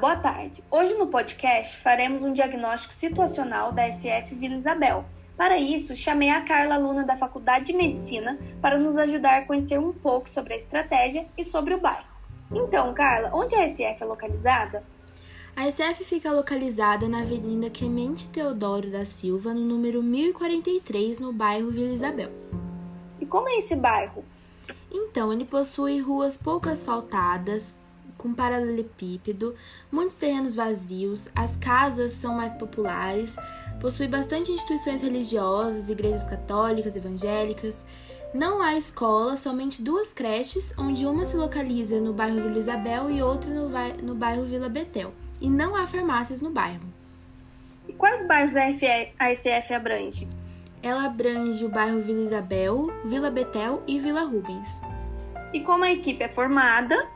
boa tarde. Hoje no podcast faremos um diagnóstico situacional da SF Vila Isabel. Para isso, chamei a Carla, aluna da Faculdade de Medicina, para nos ajudar a conhecer um pouco sobre a estratégia e sobre o bairro. Então, Carla, onde a SF é localizada? A SF fica localizada na Avenida Clemente Teodoro da Silva, no número 1043, no bairro Vila Isabel. E como é esse bairro? Então, ele possui ruas pouco asfaltadas, com paralelepípedo, muitos terrenos vazios, as casas são mais populares, possui bastante instituições religiosas, igrejas católicas, evangélicas. Não há escola, somente duas creches, onde uma se localiza no bairro Vila Isabel e outra no, no bairro Vila Betel. E não há farmácias no bairro. E quais bairros a SF abrange? Ela abrange o bairro Vila Isabel, Vila Betel e Vila Rubens. E como a equipe é formada?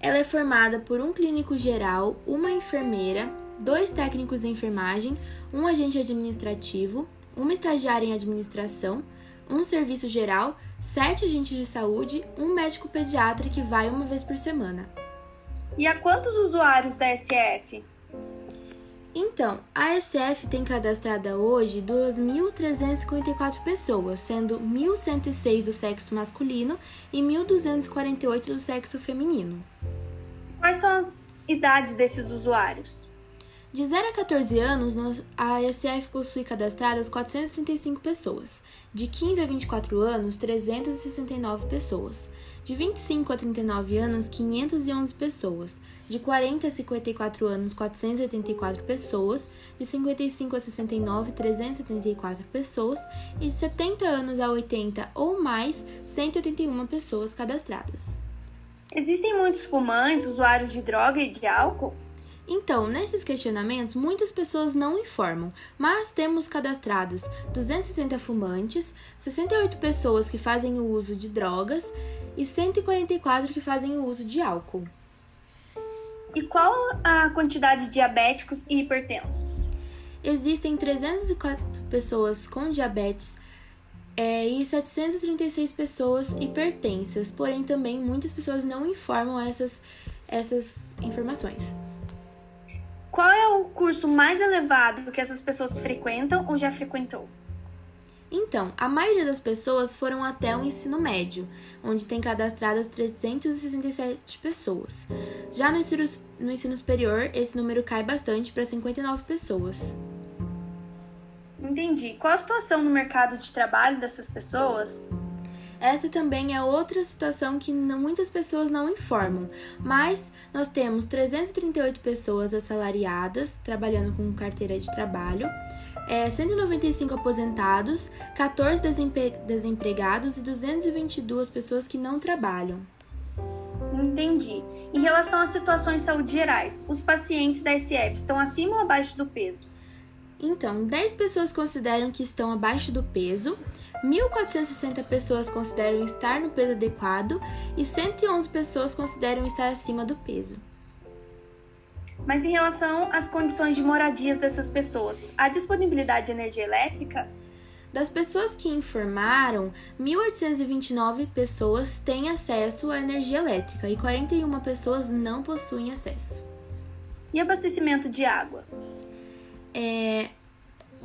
Ela é formada por um clínico geral, uma enfermeira, dois técnicos em enfermagem, um agente administrativo, uma estagiária em administração, um serviço geral, sete agentes de saúde, um médico pediatra que vai uma vez por semana. E a quantos usuários da SF? Então, a SF tem cadastrada hoje 2.354 pessoas, sendo 1.106 do sexo masculino e 1.248 do sexo feminino. Quais são as idades desses usuários? De 0 a 14 anos, a SF possui cadastradas 435 pessoas. De 15 a 24 anos, 369 pessoas. De 25 a 39 anos, 511 pessoas. De 40 a 54 anos, 484 pessoas. De 55 a 69, 374 pessoas. E de 70 anos a 80 ou mais, 181 pessoas cadastradas. Existem muitos fumantes, usuários de droga e de álcool? Então, nesses questionamentos, muitas pessoas não informam, mas temos cadastrados 270 fumantes, 68 pessoas que fazem o uso de drogas e 144 que fazem o uso de álcool. E qual a quantidade de diabéticos e hipertensos? Existem 304 pessoas com diabetes é, e 736 pessoas hipertensas, porém também muitas pessoas não informam essas, essas informações. Qual é o curso mais elevado que essas pessoas frequentam ou já frequentou? Então, a maioria das pessoas foram até o ensino médio, onde tem cadastradas 367 pessoas. Já no ensino, no ensino superior, esse número cai bastante para 59 pessoas. Entendi. Qual a situação no mercado de trabalho dessas pessoas? Essa também é outra situação que não, muitas pessoas não informam, mas nós temos 338 pessoas assalariadas trabalhando com carteira de trabalho, é, 195 aposentados, 14 desempre desempregados e 222 pessoas que não trabalham. Entendi. Em relação às situações de saúde gerais, os pacientes da SF estão acima ou abaixo do peso? Então, 10 pessoas consideram que estão abaixo do peso, 1.460 pessoas consideram estar no peso adequado e 111 pessoas consideram estar acima do peso. Mas em relação às condições de moradias dessas pessoas, há disponibilidade de energia elétrica? Das pessoas que informaram, 1.829 pessoas têm acesso à energia elétrica e 41 pessoas não possuem acesso. E abastecimento de água? É,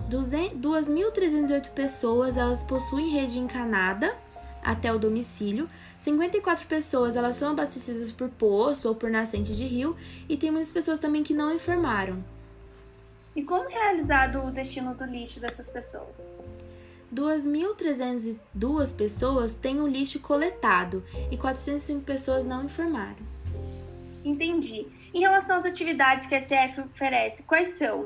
2.308 pessoas elas possuem rede encanada até o domicílio, 54 pessoas elas são abastecidas por poço ou por nascente de rio e tem muitas pessoas também que não informaram. E como é realizado o destino do lixo dessas pessoas? 2.302 pessoas têm o lixo coletado e 405 pessoas não informaram. Entendi. Em relação às atividades que a SF oferece, quais são?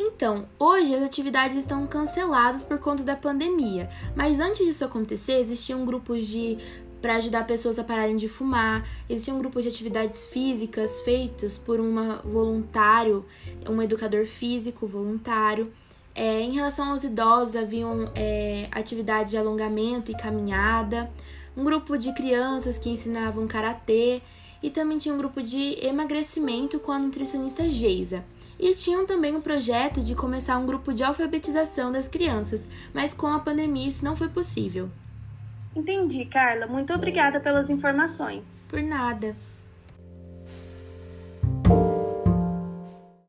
Então, hoje as atividades estão canceladas por conta da pandemia, mas antes disso acontecer, existiam grupos de para ajudar pessoas a pararem de fumar. Existiam grupos de atividades físicas feitos por um voluntário, um educador físico voluntário. É, em relação aos idosos, haviam é, atividades de alongamento e caminhada. Um grupo de crianças que ensinavam karatê. E também tinha um grupo de emagrecimento com a nutricionista Geisa. E tinham também o um projeto de começar um grupo de alfabetização das crianças, mas com a pandemia isso não foi possível. Entendi, Carla. Muito obrigada pelas informações. Por nada.